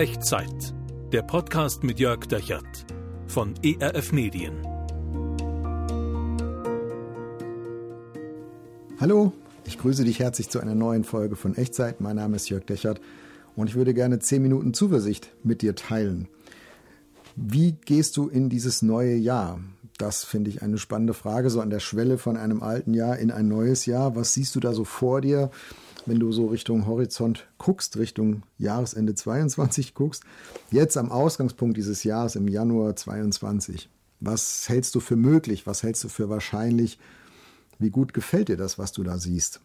Echtzeit. Der Podcast mit Jörg Dechert von ERF Medien. Hallo, ich grüße dich herzlich zu einer neuen Folge von Echtzeit. Mein Name ist Jörg Dechert und ich würde gerne 10 Minuten Zuversicht mit dir teilen. Wie gehst du in dieses neue Jahr? Das finde ich eine spannende Frage, so an der Schwelle von einem alten Jahr in ein neues Jahr. Was siehst du da so vor dir? Wenn du so Richtung Horizont guckst, Richtung Jahresende 22 guckst, jetzt am Ausgangspunkt dieses Jahres im Januar 22, was hältst du für möglich? Was hältst du für wahrscheinlich? Wie gut gefällt dir das, was du da siehst?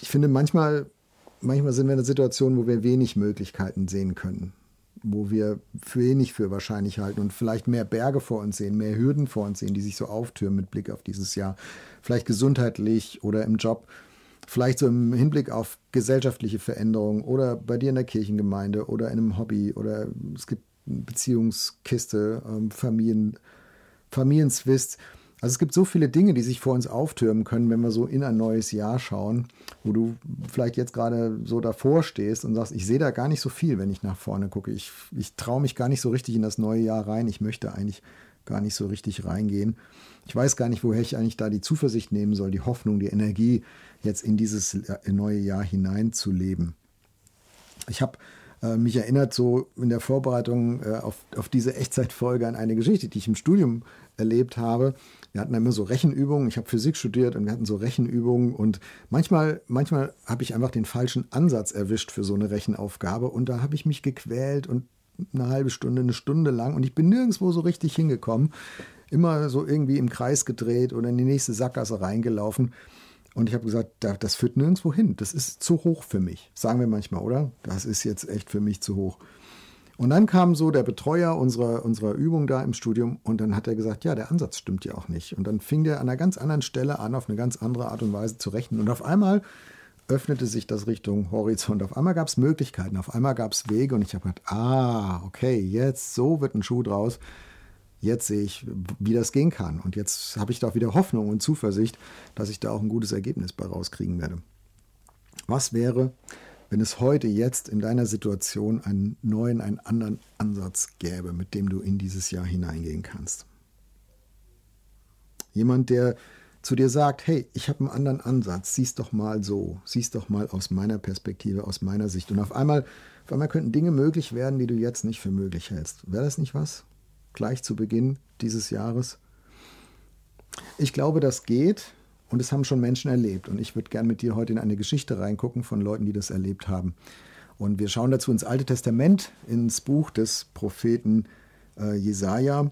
Ich finde, manchmal, manchmal sind wir in einer Situation, wo wir wenig Möglichkeiten sehen können wo wir für wenig für wahrscheinlich halten und vielleicht mehr Berge vor uns sehen, mehr Hürden vor uns sehen, die sich so auftürmen mit Blick auf dieses Jahr. Vielleicht gesundheitlich oder im Job, vielleicht so im Hinblick auf gesellschaftliche Veränderungen oder bei dir in der Kirchengemeinde oder in einem Hobby oder es gibt Beziehungskiste, ähm, Familien, Familienzwist. Also es gibt so viele Dinge, die sich vor uns auftürmen können, wenn wir so in ein neues Jahr schauen, wo du vielleicht jetzt gerade so davor stehst und sagst, ich sehe da gar nicht so viel, wenn ich nach vorne gucke. Ich, ich traue mich gar nicht so richtig in das neue Jahr rein. Ich möchte eigentlich gar nicht so richtig reingehen. Ich weiß gar nicht, woher ich eigentlich da die Zuversicht nehmen soll, die Hoffnung, die Energie, jetzt in dieses neue Jahr hineinzuleben. Ich habe äh, mich erinnert so in der Vorbereitung äh, auf, auf diese Echtzeitfolge an eine Geschichte, die ich im Studium erlebt habe. Wir hatten immer so Rechenübungen. Ich habe Physik studiert und wir hatten so Rechenübungen. Und manchmal, manchmal habe ich einfach den falschen Ansatz erwischt für so eine Rechenaufgabe. Und da habe ich mich gequält und eine halbe Stunde, eine Stunde lang. Und ich bin nirgendwo so richtig hingekommen. Immer so irgendwie im Kreis gedreht oder in die nächste Sackgasse reingelaufen. Und ich habe gesagt, das führt nirgendwo hin. Das ist zu hoch für mich. Sagen wir manchmal, oder? Das ist jetzt echt für mich zu hoch. Und dann kam so der Betreuer unserer, unserer Übung da im Studium und dann hat er gesagt, ja, der Ansatz stimmt ja auch nicht. Und dann fing der an einer ganz anderen Stelle an, auf eine ganz andere Art und Weise zu rechnen. Und auf einmal öffnete sich das Richtung Horizont. Auf einmal gab es Möglichkeiten, auf einmal gab es Wege und ich habe gedacht, ah, okay, jetzt so wird ein Schuh draus. Jetzt sehe ich, wie das gehen kann. Und jetzt habe ich da auch wieder Hoffnung und Zuversicht, dass ich da auch ein gutes Ergebnis bei rauskriegen werde. Was wäre, wenn es heute jetzt in deiner Situation einen neuen, einen anderen Ansatz gäbe, mit dem du in dieses Jahr hineingehen kannst. Jemand, der zu dir sagt, hey, ich habe einen anderen Ansatz, sieh's doch mal so, sieh's doch mal aus meiner Perspektive, aus meiner Sicht. Und auf einmal, auf einmal könnten Dinge möglich werden, die du jetzt nicht für möglich hältst. Wäre das nicht was? Gleich zu Beginn dieses Jahres? Ich glaube, das geht, und es haben schon Menschen erlebt. Und ich würde gerne mit dir heute in eine Geschichte reingucken von Leuten, die das erlebt haben. Und wir schauen dazu ins Alte Testament, ins Buch des Propheten äh, Jesaja.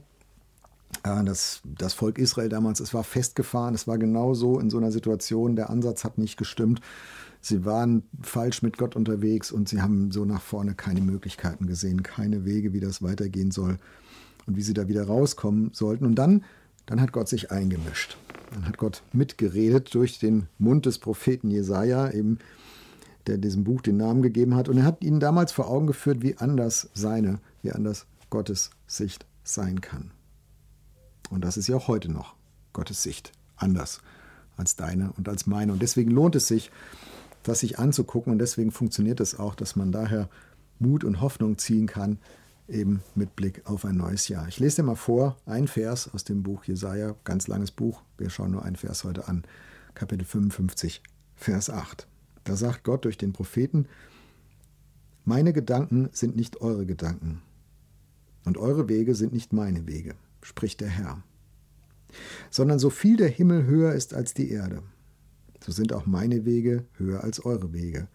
Äh, das, das Volk Israel damals, es war festgefahren, es war genau so in so einer Situation, der Ansatz hat nicht gestimmt. Sie waren falsch mit Gott unterwegs und sie haben so nach vorne keine Möglichkeiten gesehen, keine Wege, wie das weitergehen soll und wie sie da wieder rauskommen sollten. Und dann, dann hat Gott sich eingemischt. Dann hat Gott mitgeredet durch den Mund des Propheten Jesaja, eben der diesem Buch den Namen gegeben hat. Und er hat ihnen damals vor Augen geführt, wie anders seine, wie anders Gottes Sicht sein kann. Und das ist ja auch heute noch Gottes Sicht anders als deine und als meine. Und deswegen lohnt es sich, das sich anzugucken. Und deswegen funktioniert es auch, dass man daher Mut und Hoffnung ziehen kann, eben mit Blick auf ein neues Jahr. Ich lese dir mal vor, ein Vers aus dem Buch Jesaja, ganz langes Buch. Wir schauen nur einen Vers heute an. Kapitel 55, Vers 8. Da sagt Gott durch den Propheten: Meine Gedanken sind nicht eure Gedanken, und eure Wege sind nicht meine Wege, spricht der Herr. Sondern so viel der Himmel höher ist als die Erde, so sind auch meine Wege höher als eure Wege,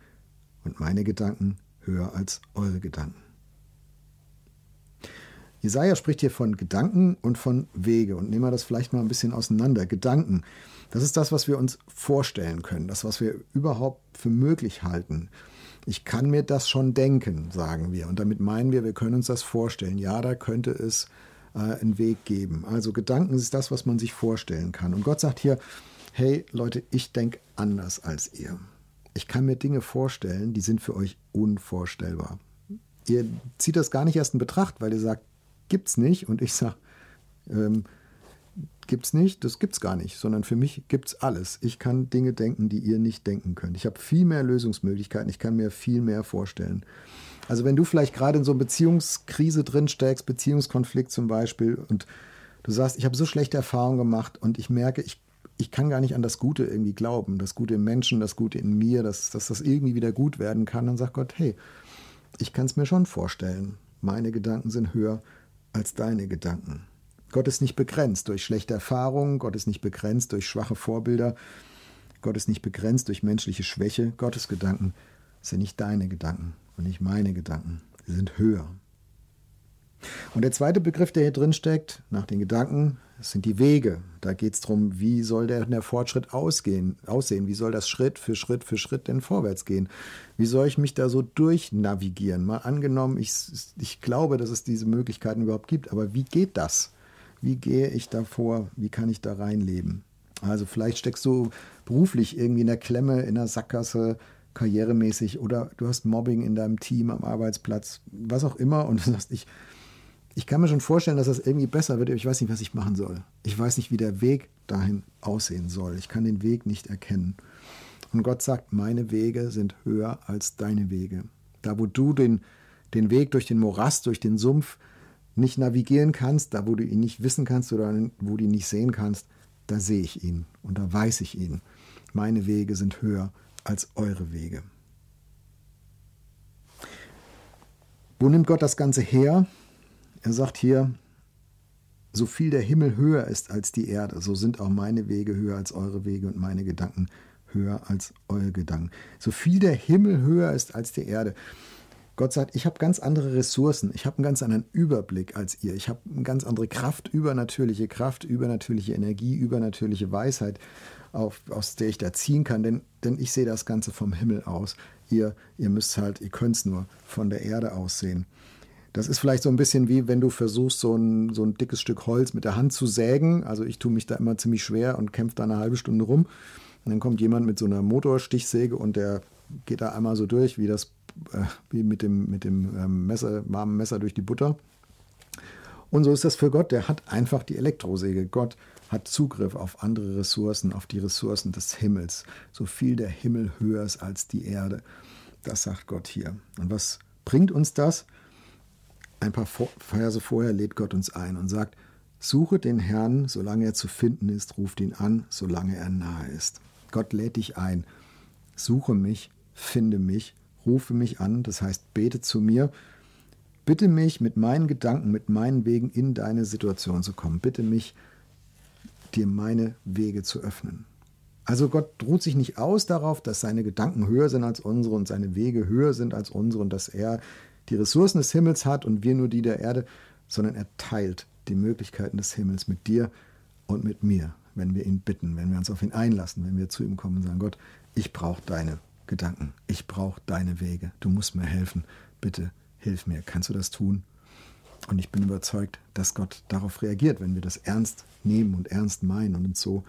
und meine Gedanken höher als eure Gedanken. Jesaja spricht hier von Gedanken und von Wege. Und nehmen wir das vielleicht mal ein bisschen auseinander. Gedanken, das ist das, was wir uns vorstellen können, das, was wir überhaupt für möglich halten. Ich kann mir das schon denken, sagen wir. Und damit meinen wir, wir können uns das vorstellen. Ja, da könnte es äh, einen Weg geben. Also Gedanken ist das, was man sich vorstellen kann. Und Gott sagt hier, hey Leute, ich denke anders als ihr. Ich kann mir Dinge vorstellen, die sind für euch unvorstellbar. Ihr zieht das gar nicht erst in Betracht, weil ihr sagt, gibt es nicht. Und ich sage, ähm, gibt es nicht, das gibt es gar nicht, sondern für mich gibt es alles. Ich kann Dinge denken, die ihr nicht denken könnt. Ich habe viel mehr Lösungsmöglichkeiten, ich kann mir viel mehr vorstellen. Also wenn du vielleicht gerade in so einer Beziehungskrise drin steckst, Beziehungskonflikt zum Beispiel, und du sagst, ich habe so schlechte Erfahrungen gemacht und ich merke, ich, ich kann gar nicht an das Gute irgendwie glauben, das Gute im Menschen, das Gute in mir, dass, dass das irgendwie wieder gut werden kann, dann sagt Gott, hey, ich kann es mir schon vorstellen. Meine Gedanken sind höher als deine Gedanken. Gott ist nicht begrenzt durch schlechte Erfahrungen, Gott ist nicht begrenzt durch schwache Vorbilder, Gott ist nicht begrenzt durch menschliche Schwäche. Gottes Gedanken sind nicht deine Gedanken und nicht meine Gedanken. Sie sind höher. Und der zweite Begriff, der hier drin steckt, nach den Gedanken, sind die Wege. Da geht es darum, wie soll der, der Fortschritt ausgehen, aussehen? Wie soll das Schritt für Schritt für Schritt denn vorwärts gehen? Wie soll ich mich da so durchnavigieren? Mal angenommen, ich, ich glaube, dass es diese Möglichkeiten überhaupt gibt, aber wie geht das? Wie gehe ich da vor? Wie kann ich da reinleben? Also vielleicht steckst du beruflich irgendwie in der Klemme, in der Sackgasse, karrieremäßig oder du hast Mobbing in deinem Team am Arbeitsplatz, was auch immer und du sagst, ich, ich kann mir schon vorstellen, dass das irgendwie besser wird, aber ich weiß nicht, was ich machen soll. Ich weiß nicht, wie der Weg dahin aussehen soll. Ich kann den Weg nicht erkennen. Und Gott sagt, meine Wege sind höher als deine Wege. Da, wo du den, den Weg durch den Morast, durch den Sumpf nicht navigieren kannst, da, wo du ihn nicht wissen kannst oder wo du ihn nicht sehen kannst, da sehe ich ihn und da weiß ich ihn. Meine Wege sind höher als eure Wege. Wo nimmt Gott das Ganze her? Er sagt hier, so viel der Himmel höher ist als die Erde, so sind auch meine Wege höher als eure Wege und meine Gedanken höher als eure Gedanken. So viel der Himmel höher ist als die Erde. Gott sagt, ich habe ganz andere Ressourcen, ich habe einen ganz anderen Überblick als ihr, ich habe eine ganz andere Kraft, übernatürliche Kraft, übernatürliche Energie, übernatürliche Weisheit, auf, aus der ich da ziehen kann, denn, denn ich sehe das Ganze vom Himmel aus. Ihr, ihr müsst halt, ihr könnt es nur von der Erde aus sehen. Das ist vielleicht so ein bisschen wie, wenn du versuchst, so ein, so ein dickes Stück Holz mit der Hand zu sägen. Also ich tue mich da immer ziemlich schwer und kämpfe da eine halbe Stunde rum. Und dann kommt jemand mit so einer Motorstichsäge und der geht da einmal so durch, wie das, äh, wie mit dem, mit dem ähm, Messer, warmen Messer durch die Butter. Und so ist das für Gott. Der hat einfach die Elektrosäge. Gott hat Zugriff auf andere Ressourcen, auf die Ressourcen des Himmels. So viel der Himmel höher ist als die Erde. Das sagt Gott hier. Und was bringt uns das? Ein paar Verse vorher lädt Gott uns ein und sagt, Suche den Herrn, solange er zu finden ist, ruft ihn an, solange er nahe ist. Gott lädt dich ein. Suche mich, finde mich, rufe mich an, das heißt, bete zu mir. Bitte mich mit meinen Gedanken, mit meinen Wegen in deine Situation zu kommen. Bitte mich, dir meine Wege zu öffnen. Also Gott ruht sich nicht aus darauf, dass seine Gedanken höher sind als unsere und seine Wege höher sind als unsere und dass er die Ressourcen des Himmels hat und wir nur die der Erde, sondern er teilt die Möglichkeiten des Himmels mit dir und mit mir, wenn wir ihn bitten, wenn wir uns auf ihn einlassen, wenn wir zu ihm kommen und sagen, Gott, ich brauche deine Gedanken, ich brauche deine Wege, du musst mir helfen, bitte hilf mir, kannst du das tun? Und ich bin überzeugt, dass Gott darauf reagiert, wenn wir das ernst nehmen und ernst meinen und uns so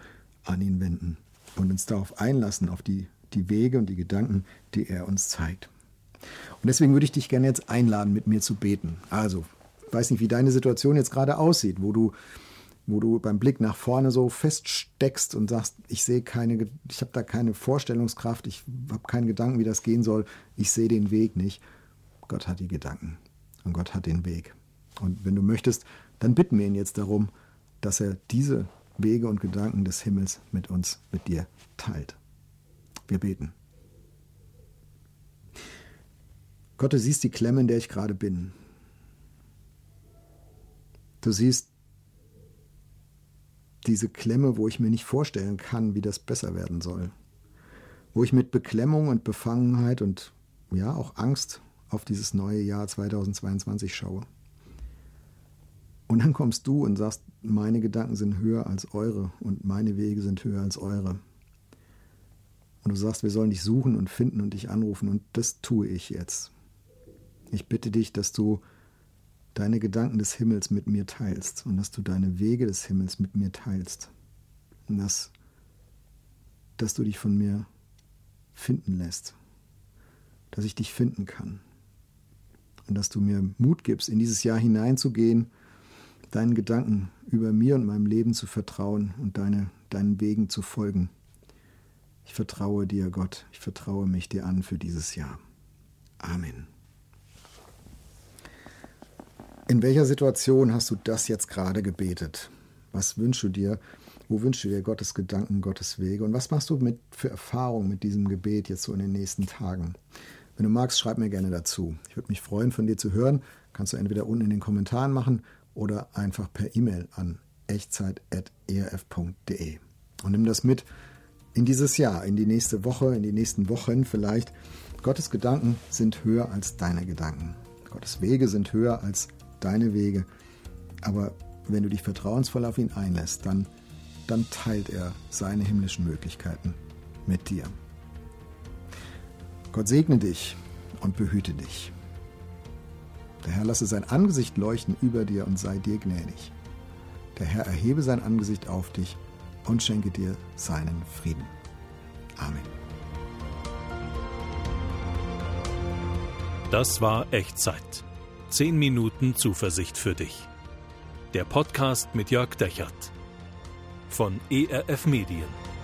an ihn wenden und uns darauf einlassen, auf die, die Wege und die Gedanken, die er uns zeigt. Und deswegen würde ich dich gerne jetzt einladen, mit mir zu beten. Also, ich weiß nicht, wie deine Situation jetzt gerade aussieht, wo du, wo du beim Blick nach vorne so feststeckst und sagst, ich sehe keine, ich habe da keine Vorstellungskraft, ich habe keinen Gedanken, wie das gehen soll, ich sehe den Weg nicht. Gott hat die Gedanken und Gott hat den Weg. Und wenn du möchtest, dann bitten wir ihn jetzt darum, dass er diese Wege und Gedanken des Himmels mit uns, mit dir teilt. Wir beten. Gott, du siehst die Klemme, in der ich gerade bin. Du siehst diese Klemme, wo ich mir nicht vorstellen kann, wie das besser werden soll. Wo ich mit Beklemmung und Befangenheit und ja auch Angst auf dieses neue Jahr 2022 schaue. Und dann kommst du und sagst, meine Gedanken sind höher als eure und meine Wege sind höher als eure. Und du sagst, wir sollen dich suchen und finden und dich anrufen und das tue ich jetzt. Ich bitte dich, dass du deine Gedanken des Himmels mit mir teilst und dass du deine Wege des Himmels mit mir teilst. Und dass, dass du dich von mir finden lässt. Dass ich dich finden kann. Und dass du mir Mut gibst, in dieses Jahr hineinzugehen deinen Gedanken über mir und meinem Leben zu vertrauen und deine, deinen Wegen zu folgen. Ich vertraue dir, Gott, ich vertraue mich dir an für dieses Jahr. Amen. In welcher Situation hast du das jetzt gerade gebetet? Was wünschst du dir? Wo wünschst du dir Gottes Gedanken, Gottes Wege? Und was machst du mit, für Erfahrungen mit diesem Gebet jetzt so in den nächsten Tagen? Wenn du magst, schreib mir gerne dazu. Ich würde mich freuen, von dir zu hören. Kannst du entweder unten in den Kommentaren machen oder einfach per E-Mail an echtzeit.erf.de. Und nimm das mit in dieses Jahr, in die nächste Woche, in die nächsten Wochen vielleicht. Gottes Gedanken sind höher als deine Gedanken. Gottes Wege sind höher als deine Wege. Aber wenn du dich vertrauensvoll auf ihn einlässt, dann dann teilt er seine himmlischen Möglichkeiten mit dir. Gott segne dich und behüte dich. Der Herr lasse sein Angesicht leuchten über dir und sei dir gnädig. Der Herr erhebe sein Angesicht auf dich und schenke dir seinen Frieden. Amen. Das war Echtzeit. Zehn Minuten Zuversicht für dich. Der Podcast mit Jörg Dechert von ERF Medien.